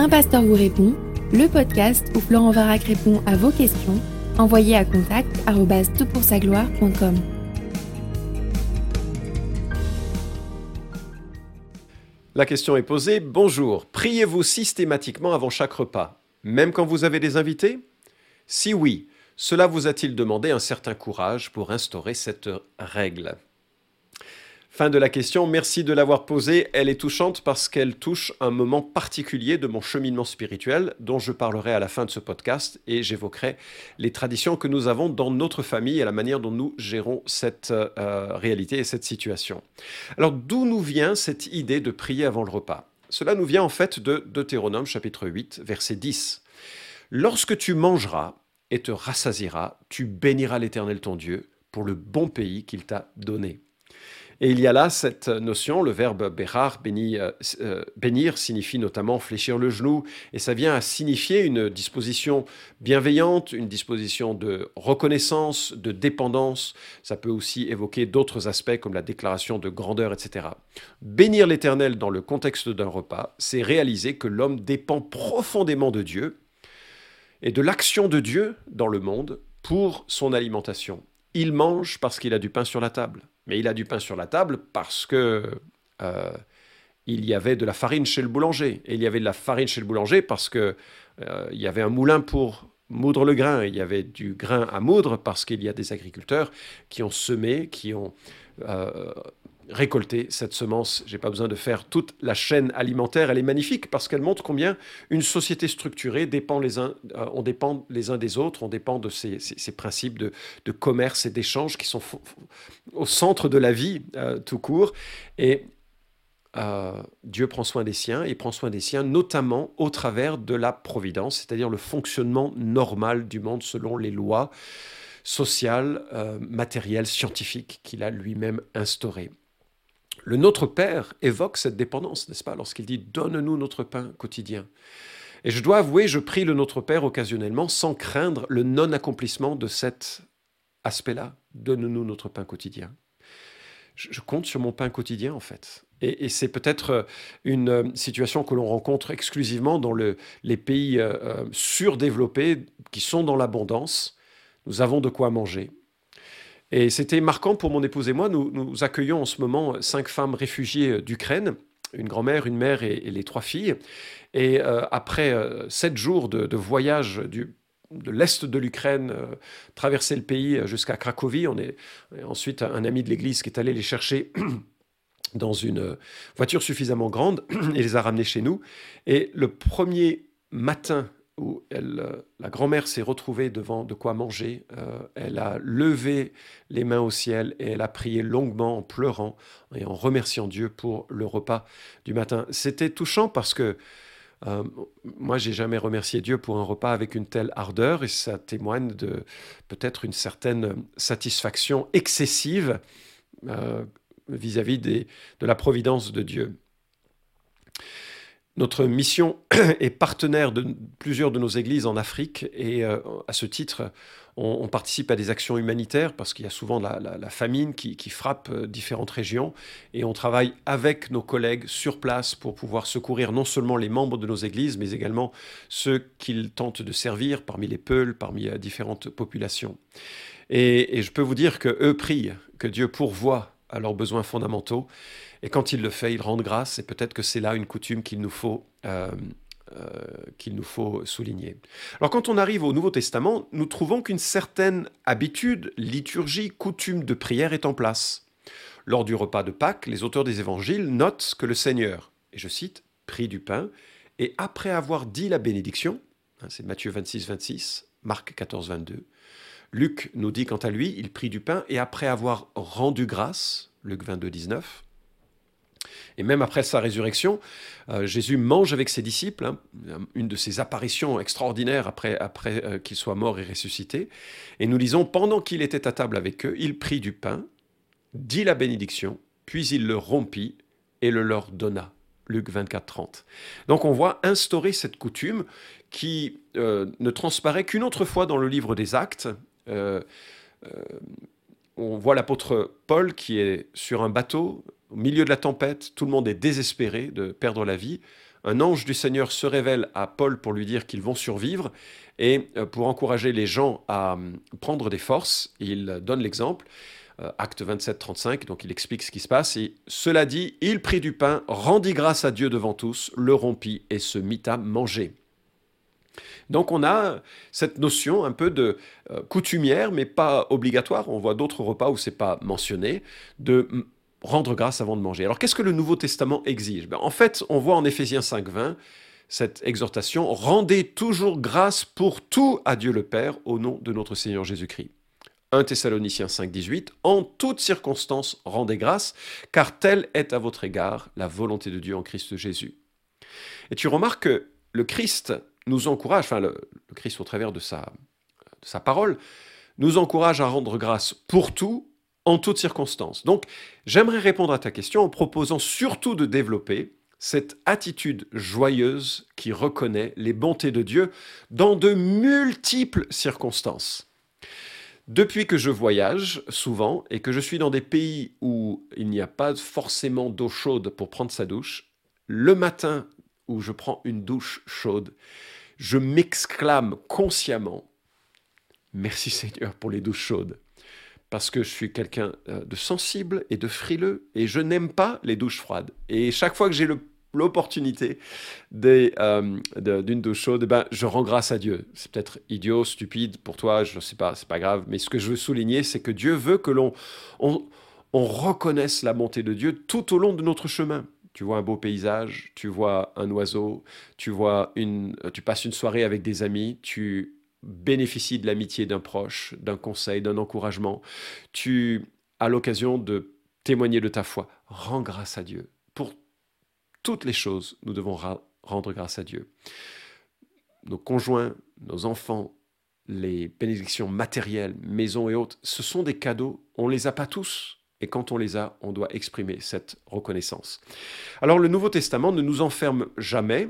Un pasteur vous répond, le podcast où Florent Varac répond à vos questions, envoyez à contact gloire.com La question est posée, bonjour, priez-vous systématiquement avant chaque repas, même quand vous avez des invités? Si oui, cela vous a-t-il demandé un certain courage pour instaurer cette règle? Fin de la question, merci de l'avoir posée. Elle est touchante parce qu'elle touche un moment particulier de mon cheminement spirituel dont je parlerai à la fin de ce podcast et j'évoquerai les traditions que nous avons dans notre famille et la manière dont nous gérons cette euh, réalité et cette situation. Alors d'où nous vient cette idée de prier avant le repas? Cela nous vient en fait de Deutéronome chapitre 8 verset 10. Lorsque tu mangeras et te rassasieras, tu béniras l'Éternel ton Dieu pour le bon pays qu'il t'a donné. Et il y a là cette notion, le verbe bérar, bénir, euh, bénir signifie notamment fléchir le genou, et ça vient à signifier une disposition bienveillante, une disposition de reconnaissance, de dépendance. Ça peut aussi évoquer d'autres aspects comme la déclaration de grandeur, etc. Bénir l'Éternel dans le contexte d'un repas, c'est réaliser que l'homme dépend profondément de Dieu et de l'action de Dieu dans le monde pour son alimentation. Il mange parce qu'il a du pain sur la table. Mais il a du pain sur la table parce que euh, il y avait de la farine chez le boulanger. Et il y avait de la farine chez le boulanger parce que euh, il y avait un moulin pour moudre le grain. Il y avait du grain à moudre parce qu'il y a des agriculteurs qui ont semé, qui ont euh, récolter cette semence. J'ai pas besoin de faire toute la chaîne alimentaire. Elle est magnifique parce qu'elle montre combien une société structurée dépend les uns, euh, on dépend les uns des autres, on dépend de ces, principes de, commerce et d'échange qui sont au centre de la vie euh, tout court. Et euh, Dieu prend soin des siens et prend soin des siens notamment au travers de la providence, c'est-à-dire le fonctionnement normal du monde selon les lois sociales, matérielles, scientifiques qu'il a lui-même instaurées. Le Notre Père évoque cette dépendance, n'est-ce pas, lorsqu'il dit ⁇ Donne-nous notre pain quotidien ⁇ Et je dois avouer, je prie le Notre Père occasionnellement sans craindre le non-accomplissement de cet aspect-là. Donne-nous notre pain quotidien. Je, compte sur mon pain quotidien, en fait. Et, c'est peut-être une euh, situation que l'on rencontre exclusivement dans les pays euh, euh, surdéveloppés qui sont dans l'abondance. Nous avons de quoi manger. Et c'était marquant pour mon épouse et moi. Nous, accueillons en ce moment cinq femmes réfugiées euh, d'Ukraine, une grand-mère, une mère et, les trois filles. Et euh, après euh, sept jours de, voyage du, de l'est de l'Ukraine, traverser le pays jusqu'à Cracovie, on est ensuite un ami de l'église qui est allé les chercher. dans une voiture suffisamment grande et les a ramenés chez nous. Et le premier matin où euh, la grand-mère s'est retrouvée devant de quoi manger. Euh, elle a levé les mains au ciel et elle a prié longuement en pleurant et en remerciant Dieu pour le repas du matin. C'était touchant parce que euh, moi, j'ai jamais remercié Dieu pour un repas avec une telle ardeur et ça témoigne de peut-être une certaine satisfaction excessive vis-à-vis -vis de la providence de Dieu. Notre mission est partenaire de plusieurs de nos églises en Afrique et euh, à ce titre, on, participe à des actions humanitaires parce qu'il y a souvent la, famine qui, frappe euh, différentes régions et on travaille avec nos collègues sur place pour pouvoir secourir non seulement les membres de nos églises, mais également ceux qu'ils tentent de servir parmi les Peuls, parmi euh, différentes populations. Et, je peux vous dire que eux prient, que Dieu pourvoit à leurs besoins fondamentaux et quand il le fait, il rend grâce, et peut-être que c'est là une coutume qu'il nous faut. Euh, euh, qu'il nous faut souligner. Alors quand on arrive au Nouveau Testament, nous trouvons qu'une certaine habitude, liturgie, coutume de prière est en place. Lors du repas de Pâques, les auteurs des évangiles notent que le Seigneur, et je cite, prit du pain, et après avoir dit la bénédiction, hein, c'est Matthieu 26, 26, Marc 14, 22, Luc nous dit quant à lui, il prit du pain, et après avoir rendu grâce, Luc 22, 19, et même après sa résurrection, euh, Jésus mange avec ses disciples, hein, une de ses apparitions extraordinaires après, euh, qu'il soit mort et ressuscité. Et nous lisons, pendant qu'il était à table avec eux, il prit du pain, dit la bénédiction, puis il le rompit et le leur donna. Luc 24, 30. Donc on voit instaurer cette coutume qui euh, ne transparaît qu'une autre fois dans le livre des Actes on voit l'apôtre Paul qui est sur un bateau au milieu de la tempête, tout le monde est désespéré de perdre la vie. Un ange du Seigneur se révèle à Paul pour lui dire qu'ils vont survivre et euh, pour encourager les gens à euh, prendre des forces, il donne l'exemple. Euh, acte 27, 35, donc il explique ce qui se passe. Et cela dit, il prit du pain, rendit grâce à Dieu devant tous, le rompit et se mit à manger. Donc on a cette notion un peu de coutumière, mais pas obligatoire. On voit d'autres repas où c'est pas mentionné, de rendre grâce avant de manger. Alors qu'est-ce que le Nouveau Testament exige? Ben, En fait, on voit en Éphésiens 5, 20 cette exhortation, rendez toujours grâce pour tout à Dieu le Père au nom de notre Seigneur Jésus-Christ. 1 Thessaloniciens 5, 18, en toutes circonstances, rendez grâce, car telle est à votre égard la volonté de Dieu en Christ Jésus. Et tu remarques que le Christ nous encourage, enfin le, Christ au travers de sa, de sa parole, nous encourage à rendre grâce pour tout en toutes circonstances. Donc, j'aimerais répondre à ta question en proposant surtout de développer cette attitude joyeuse qui reconnaît les bontés de Dieu dans de multiples circonstances. Depuis que je voyage souvent et que je suis dans des pays où il n'y a pas forcément d'eau chaude pour prendre sa douche, le matin où je prends une douche chaude, je m'exclame consciemment Merci Seigneur pour les douches chaudes parce que je suis quelqu'un euh, de sensible et de frileux et je n'aime pas les douches froides. Et chaque fois que j'ai l'opportunité euh, d'une douche chaude, ben, je rends grâce à Dieu. C'est peut-être idiot, stupide pour toi, je ne sais pas, c'est pas grave. Mais ce que je veux souligner, c'est que Dieu veut que l'on on, reconnaisse la bonté de Dieu tout au long de notre chemin. Tu vois un beau paysage, tu vois un oiseau, tu vois une, tu passes une soirée avec des amis, tu bénéficies de l'amitié d'un proche, d'un conseil, d'un encouragement. Tu as l'occasion de témoigner de ta foi. Rends grâce à Dieu. Pour toutes les choses, nous devons rendre grâce à Dieu. Nos conjoints, nos enfants, les bénédictions matérielles, maisons et autres, ce sont des cadeaux. On ne les a pas tous. Et quand on les a, on doit exprimer cette reconnaissance. Alors le Nouveau Testament ne nous enferme jamais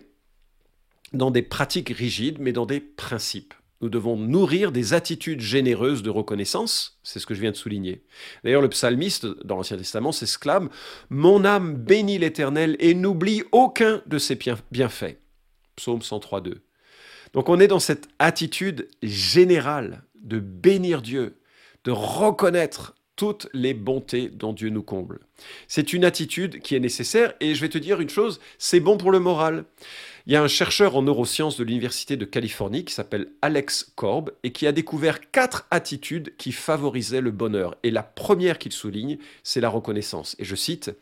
dans des pratiques rigides, mais dans des principes. Nous devons nourrir des attitudes généreuses de reconnaissance, c'est ce que je viens de souligner. D'ailleurs, le psalmiste dans l'Ancien Testament s'exclame Mon âme bénit l'Éternel et n'oublie aucun de ses bienfaits. Psaume 103.2. Donc on est dans cette attitude générale de bénir Dieu, de reconnaître toutes les bontés dont Dieu nous comble. C'est une attitude qui est nécessaire et je vais te dire une chose, c'est bon pour le moral. Il y a un chercheur en neurosciences de l'Université de Californie qui s'appelle Alex Korb et qui a découvert quatre attitudes qui favorisaient le bonheur. Et la première qu'il souligne, c'est la reconnaissance. Et je cite,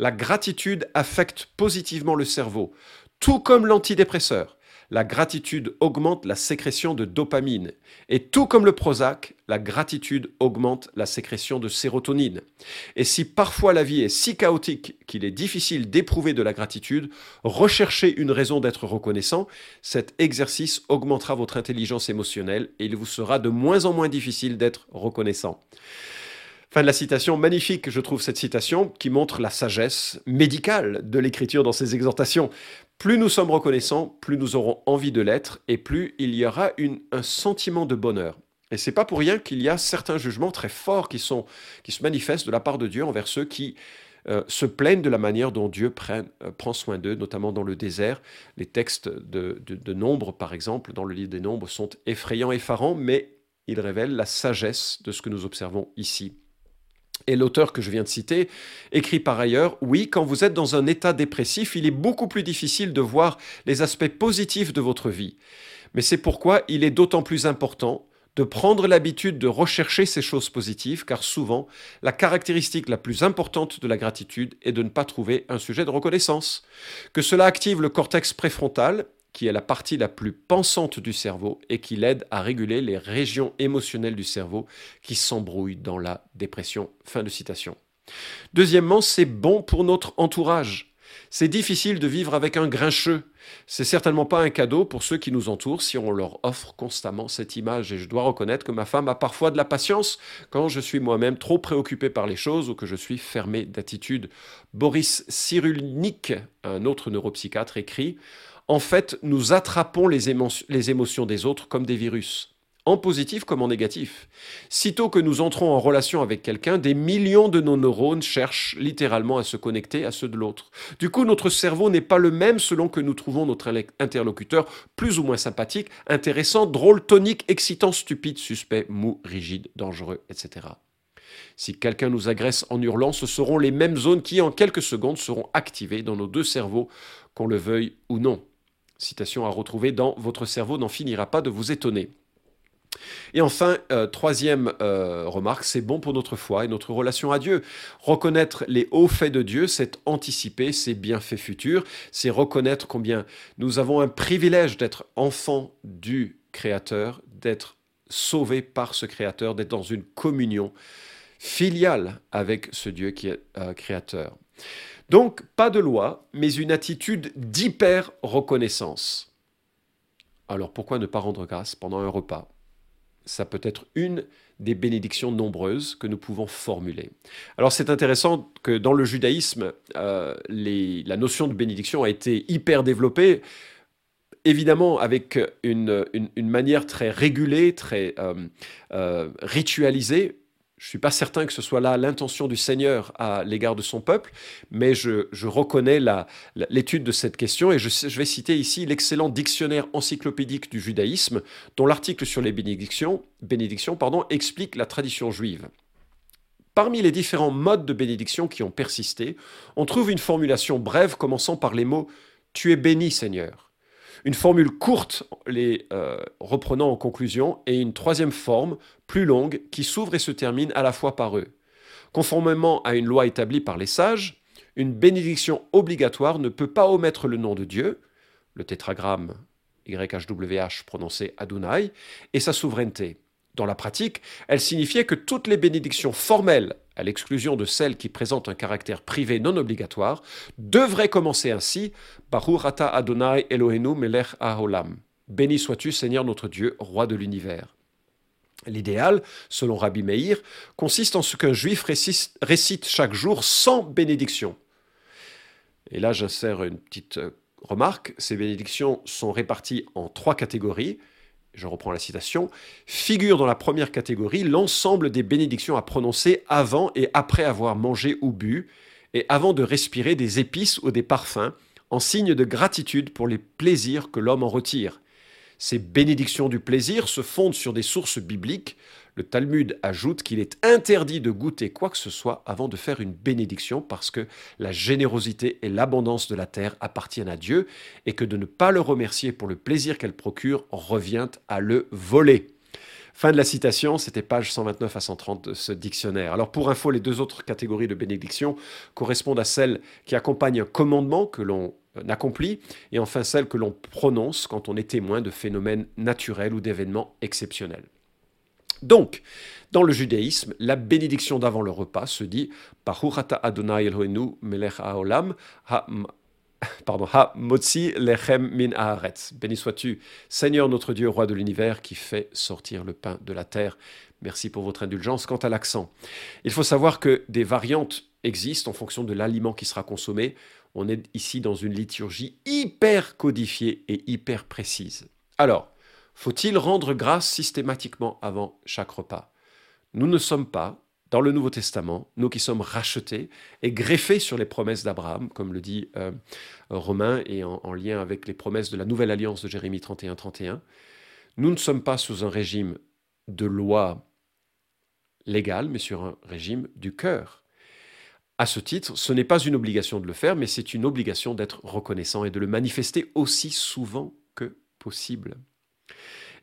La gratitude affecte positivement le cerveau, tout comme l'antidépresseur la gratitude augmente la sécrétion de dopamine. Et tout comme le Prozac, la gratitude augmente la sécrétion de sérotonine. Et si parfois la vie est si chaotique qu'il est difficile d'éprouver de la gratitude, recherchez une raison d'être reconnaissant. Cet exercice augmentera votre intelligence émotionnelle et il vous sera de moins en moins difficile d'être reconnaissant. Fin de la citation, magnifique, je trouve cette citation, qui montre la sagesse médicale de l'écriture dans ses exhortations. Plus nous sommes reconnaissants, plus nous aurons envie de l'être, et plus il y aura un sentiment de bonheur. Et c'est pas pour rien qu'il y a certains jugements très forts qui, se manifestent de la part de Dieu envers ceux qui euh, se plaignent de la manière dont Dieu euh, prend soin d'eux, notamment dans le désert. Les textes de, de, de Nombres, par exemple, dans le livre des Nombres, sont effrayants, effarants, mais ils révèlent la sagesse de ce que nous observons ici. Et l'auteur que je viens de citer écrit par ailleurs, oui, quand vous êtes dans un état dépressif, il est beaucoup plus difficile de voir les aspects positifs de votre vie. Mais c'est pourquoi il est d'autant plus important de prendre l'habitude de rechercher ces choses positives, car souvent, la caractéristique la plus importante de la gratitude est de ne pas trouver un sujet de reconnaissance. Que cela active le cortex préfrontal, qui est la partie la plus pensante du cerveau et qui l'aide à réguler les régions émotionnelles du cerveau qui s'embrouillent dans la dépression. Deuxièmement, c'est bon pour notre entourage. C'est difficile de vivre avec un grincheux. C'est certainement pas un cadeau pour ceux qui nous entourent si on leur offre constamment cette image. Et je dois reconnaître que ma femme a parfois de la patience quand je suis moi-même trop préoccupé par les choses ou que je suis fermé d'attitude. Boris Cyrulnik, un autre neuropsychiatre, écrit en fait, nous attrapons les, émotions des autres comme des virus. en positif comme en négatif. Sitôt que nous entrons en relation avec quelqu'un, des millions de nos neurones cherchent littéralement à se connecter à ceux de l'autre. Du coup, notre cerveau n'est pas le même selon que nous trouvons notre interlocuteur plus ou moins sympathique, intéressant, drôle, tonique, excitant, stupide, suspect, mou, rigide, dangereux, etc. Si quelqu'un nous agresse en hurlant, ce seront les mêmes zones qui, en quelques secondes, seront activées dans nos deux cerveaux, qu'on le veuille ou non. Citation à retrouver dans Votre cerveau n'en finira pas de vous étonner. Et enfin, euh, troisième euh, remarque, c'est bon pour notre foi et notre relation à Dieu. Reconnaître les hauts faits de Dieu, c'est anticiper ses bienfaits futurs, c'est reconnaître combien nous avons un privilège d'être enfants du Créateur, d'être sauvés par ce Créateur, d'être dans une communion filiale avec ce Dieu qui est euh, Créateur. Donc, pas de loi, mais une attitude d'hyper reconnaissance. Alors pourquoi ne pas rendre grâce pendant un repas? Ça peut être une des bénédictions nombreuses que nous pouvons formuler. Alors c'est intéressant que dans le judaïsme, euh, la notion de bénédiction a été hyper développée, évidemment avec une, manière très régulée, très euh, euh, ritualisée, je ne suis pas certain que ce soit là l'intention du Seigneur à l'égard de son peuple, mais je, reconnais l'étude de cette question et je, vais citer ici l'excellent dictionnaire encyclopédique du judaïsme, dont l'article sur les bénédictions, explique la tradition juive. Parmi les différents modes de bénédiction qui ont persisté, on trouve une formulation brève commençant par les mots Tu es béni, Seigneur une formule courte les euh, reprenant en conclusion, et une troisième forme, plus longue, qui s'ouvre et se termine à la fois par eux. Conformément à une loi établie par les sages, une bénédiction obligatoire ne peut pas omettre le nom de Dieu, le tétragramme YHWH prononcé Adonai, et sa souveraineté. Dans la pratique, elle signifiait que toutes les bénédictions formelles, à l'exclusion de celles qui présentent un caractère privé non obligatoire, devraient commencer ainsi Baruch Adonai Elohenu melech haolam. Béni sois-tu, Seigneur notre Dieu, roi de l'univers. L'idéal, selon Rabbi Meir, consiste en ce qu'un juif récite chaque jour sans bénédiction. Et là, j'insère une petite euh, remarque. Ces bénédictions sont réparties en trois catégories je reprends la citation, figure dans la première catégorie l'ensemble des bénédictions à prononcer avant et après avoir mangé ou bu, et avant de respirer des épices ou des parfums, en signe de gratitude pour les plaisirs que l'homme en retire. Ces bénédictions du plaisir se fondent sur des sources bibliques. Le Talmud ajoute qu'il est interdit de goûter quoi que ce soit avant de faire une bénédiction parce que la générosité et l'abondance de la terre appartiennent à Dieu et que de ne pas le remercier pour le plaisir qu'elle procure revient à le voler. Fin de la citation, c'était page 129 à 130 de ce dictionnaire. Alors pour info, les deux autres catégories de bénédictions correspondent à celles qui accompagnent un commandement que l'on accomplit, et enfin celles que l'on prononce quand on est témoin de phénomènes naturels ou d'événements exceptionnels. Donc, dans le judaïsme, la bénédiction d'avant le repas se dit Adonai melech haolam ha, pardon, ha motzi lechem min haaretz. Béni sois-tu, Seigneur notre Dieu, roi de l'univers, qui fait sortir le pain de la terre. Merci pour votre indulgence. Quant à l'accent, il faut savoir que des variantes existent en fonction de l'aliment qui sera consommé. On est ici dans une liturgie hyper codifiée et hyper précise. Alors, faut-il rendre grâce systématiquement avant chaque repas? Nous ne sommes pas, dans le Nouveau Testament, nous qui sommes rachetés et greffés sur les promesses d'Abraham, comme le dit euh, Romain, et en, en, lien avec les promesses de la Nouvelle Alliance de Jérémie 31-31, nous ne sommes pas sous un régime de loi légale, mais sur un régime du cœur. À ce titre, ce n'est pas une obligation de le faire, mais c'est une obligation d'être reconnaissant et de le manifester aussi souvent que possible.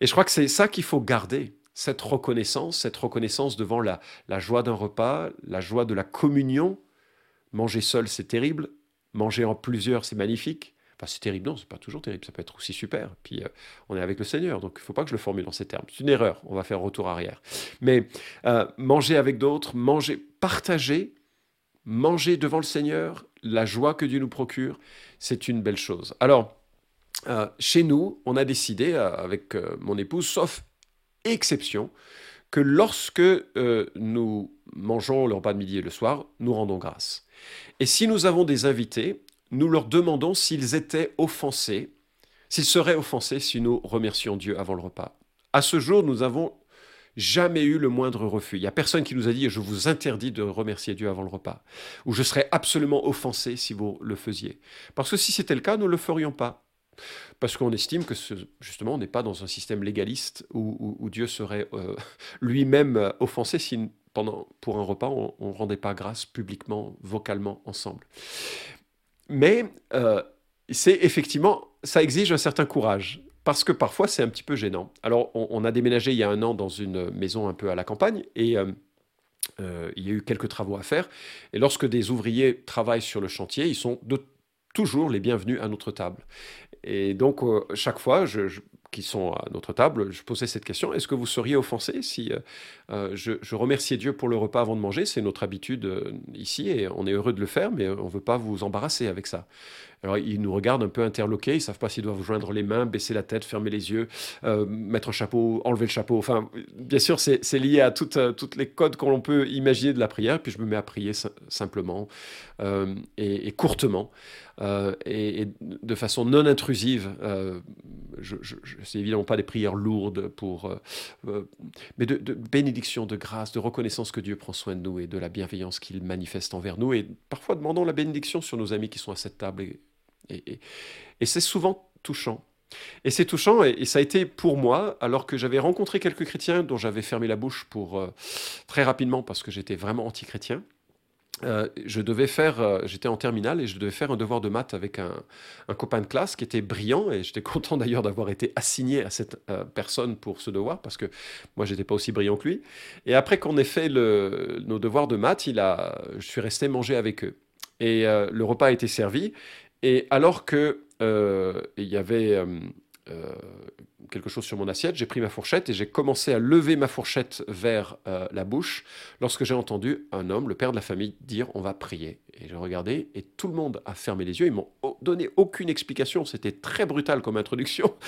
Et je crois que c'est ça qu'il faut garder, cette reconnaissance, cette reconnaissance devant la, la joie d'un repas, la joie de la communion. Manger seul, c'est terrible. Manger en plusieurs, c'est magnifique. Enfin, c'est terrible, non, c'est pas toujours terrible, ça peut être aussi super. Puis euh, on est avec le Seigneur, donc il faut pas que je le formule dans ces termes. C'est une erreur, on va faire retour arrière. Mais euh, manger avec d'autres, manger, partager, manger devant le Seigneur, la joie que Dieu nous procure, c'est une belle chose. Alors, euh, chez nous, on a décidé euh, avec euh, mon épouse, sauf exception, que lorsque nous mangeons le repas de midi et le soir, nous rendons grâce. Et si nous avons des invités, nous leur demandons s'ils étaient offensés, s'ils seraient offensés si nous remercions Dieu avant le repas. À ce jour, nous avons jamais eu le moindre refus. Il n'y a personne qui nous a dit je vous interdis de remercier Dieu avant le repas, ou je serais absolument offensé si vous le faisiez. Parce que si c'était le cas, nous ne le ferions pas. Parce qu'on estime que justement, on n'est pas dans un système légaliste où, Dieu serait euh, lui-même offensé si pendant, pour un repas, on ne rendait pas grâce publiquement, vocalement, ensemble. Mais euh, c'est effectivement, ça exige un certain courage parce que parfois c'est un petit peu gênant. Alors on, a déménagé il y a un an dans une maison un peu à la campagne et euh, euh, il y a eu quelques travaux à faire. Et lorsque des ouvriers travaillent sur le chantier, ils sont toujours les bienvenus à notre table. Et donc euh, chaque fois, je, qui sont à notre table, je posais cette question est-ce que vous seriez offensé si je, je, remerciais Dieu pour le repas avant de manger? C'est notre habitude ici et on est heureux de le faire, mais on ne veut pas vous embarrasser avec ça. Alors ils nous regardent un peu interloqués, ils savent pas s'ils doivent joindre les mains, baisser la tête, fermer les yeux, euh, mettre un chapeau, enlever le chapeau. Enfin, bien sûr, c'est lié à toutes, euh, toutes les codes qu'on peut imaginer de la prière. Puis je me mets à prier simplement euh, et, courtement et, de façon non intrusive. je, c'est évidemment pas des prières lourdes mais de, bénédiction, de grâce, de reconnaissance que Dieu prend soin de nous et de la bienveillance qu'il manifeste envers nous. Et parfois demandons la bénédiction sur nos amis qui sont à cette table et, c'est souvent touchant. Et c'est touchant, et, ça a été pour moi, alors que j'avais rencontré quelques chrétiens dont j'avais fermé la bouche pour euh, très rapidement parce que j'étais vraiment anti-chrétien. Euh, je devais faire, euh, j'étais en terminale et je devais faire un devoir de maths avec un, copain de classe qui était brillant et j'étais content d'ailleurs d'avoir été assigné à cette personne pour ce devoir parce que moi j'étais pas aussi brillant que lui. Et après qu'on ait fait nos devoirs de maths, il a, je suis resté manger avec eux. Et le repas a été servi et alors que euh, il y avait euh, euh, quelque chose sur mon assiette, j'ai pris ma fourchette et j'ai commencé à lever ma fourchette vers la bouche lorsque j'ai entendu un homme, le père de la famille, dire on va prier. Et j'ai regardé et tout le monde a fermé les yeux. Ils m'ont donné aucune explication. C'était très brutal comme introduction.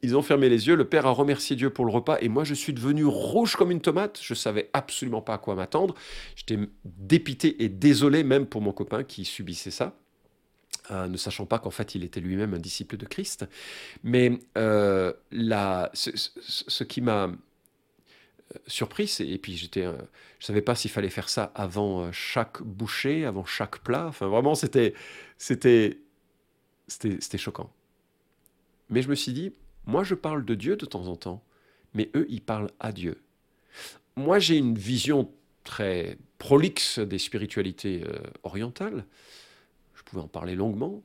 Ils ont fermé les yeux, le père a remercié Dieu pour le repas, et moi je suis devenu rouge comme une tomate, je savais absolument pas à quoi m'attendre, j'étais dépité et désolé même pour mon copain qui subissait ça. Euh, ne sachant pas qu'en fait il était lui-même un disciple de Christ. Mais euh, ce, qui m'a euh, surpris, et puis j'étais, je ne savais pas s'il fallait faire ça avant chaque bouchée, avant chaque plat. Enfin, vraiment, c'était, c'était, c'était, choquant. Mais je me suis dit, moi, je parle de Dieu de temps en temps, mais eux, ils parlent à Dieu. Moi, j'ai une vision très prolixe des spiritualités orientales pouvais en parler longuement,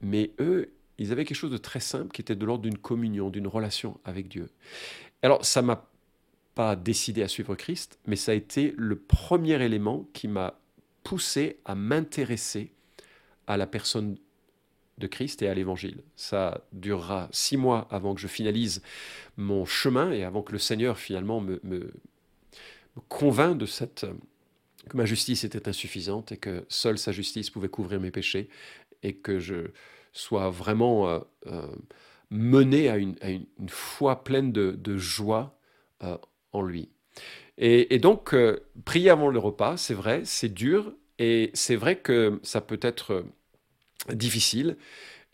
mais eux, ils avaient quelque chose de très simple qui était de l'ordre d'une communion, d'une relation avec Dieu. Alors, ça m'a pas décidé à suivre Christ, mais ça a été le premier élément qui m'a poussé à m'intéresser à la personne de Christ et à l'Évangile. Ça durera six mois avant que je finalise mon chemin et avant que le Seigneur finalement me, me, me convainc de cette que ma justice était insuffisante et que seule sa justice pouvait couvrir mes péchés et que je sois vraiment euh, euh, mené à une, foi pleine de, joie euh, en lui. Et, donc, prier avant le repas, c'est vrai, c'est dur et c'est vrai que ça peut être difficile.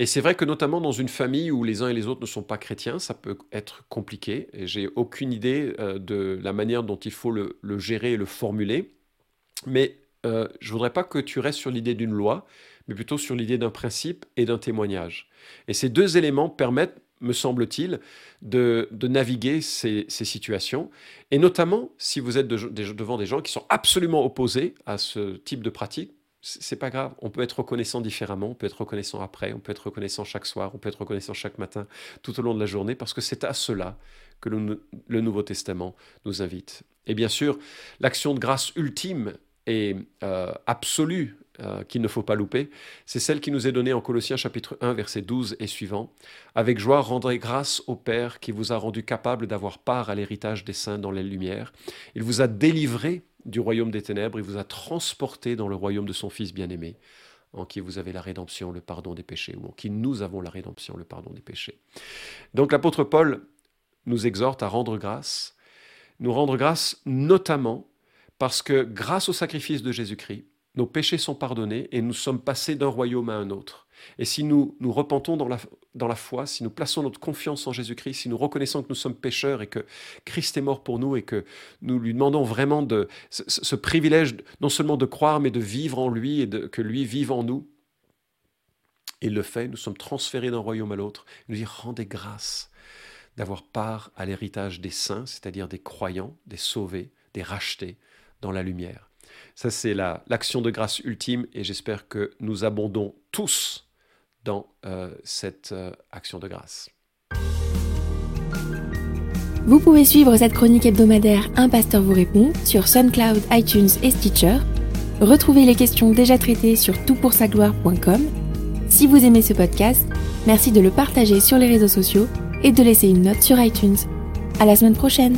Et c'est vrai que notamment dans une famille où les uns et les autres ne sont pas chrétiens, ça peut être compliqué. Et j'ai aucune idée de la manière dont il faut le, le gérer et le formuler. Mais euh, je voudrais pas que tu restes sur l'idée d'une loi, mais plutôt sur l'idée d'un principe et d'un témoignage. Et ces deux éléments permettent, me semble-t-il, de, naviguer ces, situations. Et notamment, si vous êtes devant des gens qui sont absolument opposés à ce type de pratique, c'est pas grave. On peut être reconnaissant différemment, on peut être reconnaissant après, on peut être reconnaissant chaque soir, on peut être reconnaissant chaque matin, tout au long de la journée, parce que c'est à cela que le Nouveau Testament nous invite. Et bien sûr, l'action de grâce ultime et euh, absolue euh, qu'il ne faut pas louper, c'est celle qui nous est donnée en Colossiens chapitre 1 verset 12 et suivant. Avec joie rendrez grâce au Père qui vous a rendu capable d'avoir part à l'héritage des saints dans les lumières. Il vous a délivré du royaume des ténèbres, il vous a transporté dans le royaume de son Fils bien-aimé, en qui vous avez la rédemption, le pardon des péchés, ou en qui nous avons la rédemption, le pardon des péchés. Donc l'apôtre Paul nous exhorte à rendre grâce, nous rendre grâce notamment parce que grâce au sacrifice de Jésus-Christ, nos péchés sont pardonnés et nous sommes passés d'un royaume à un autre. Et si nous nous repentons dans la, dans la foi, si nous plaçons notre confiance en Jésus-Christ, si nous reconnaissons que nous sommes pécheurs et que Christ est mort pour nous et que nous lui demandons vraiment ce, privilège non seulement de croire, mais de vivre en lui et que lui vive en nous, il le fait, nous sommes transférés d'un royaume à l'autre. Il nous dit rendez grâce d'avoir part à l'héritage des saints, c'est-à-dire des croyants, des sauvés, des rachetés dans la lumière. Ça, c'est l'action de grâce ultime et j'espère que nous abondons tous dans euh, cette euh, action de grâce. Vous pouvez suivre cette chronique hebdomadaire Un pasteur vous répond sur SoundCloud, iTunes et Stitcher. Retrouvez les questions déjà traitées sur toutpoursagloire.com. Si vous aimez ce podcast, merci de le partager sur les réseaux sociaux et de laisser une note sur iTunes. À la semaine prochaine!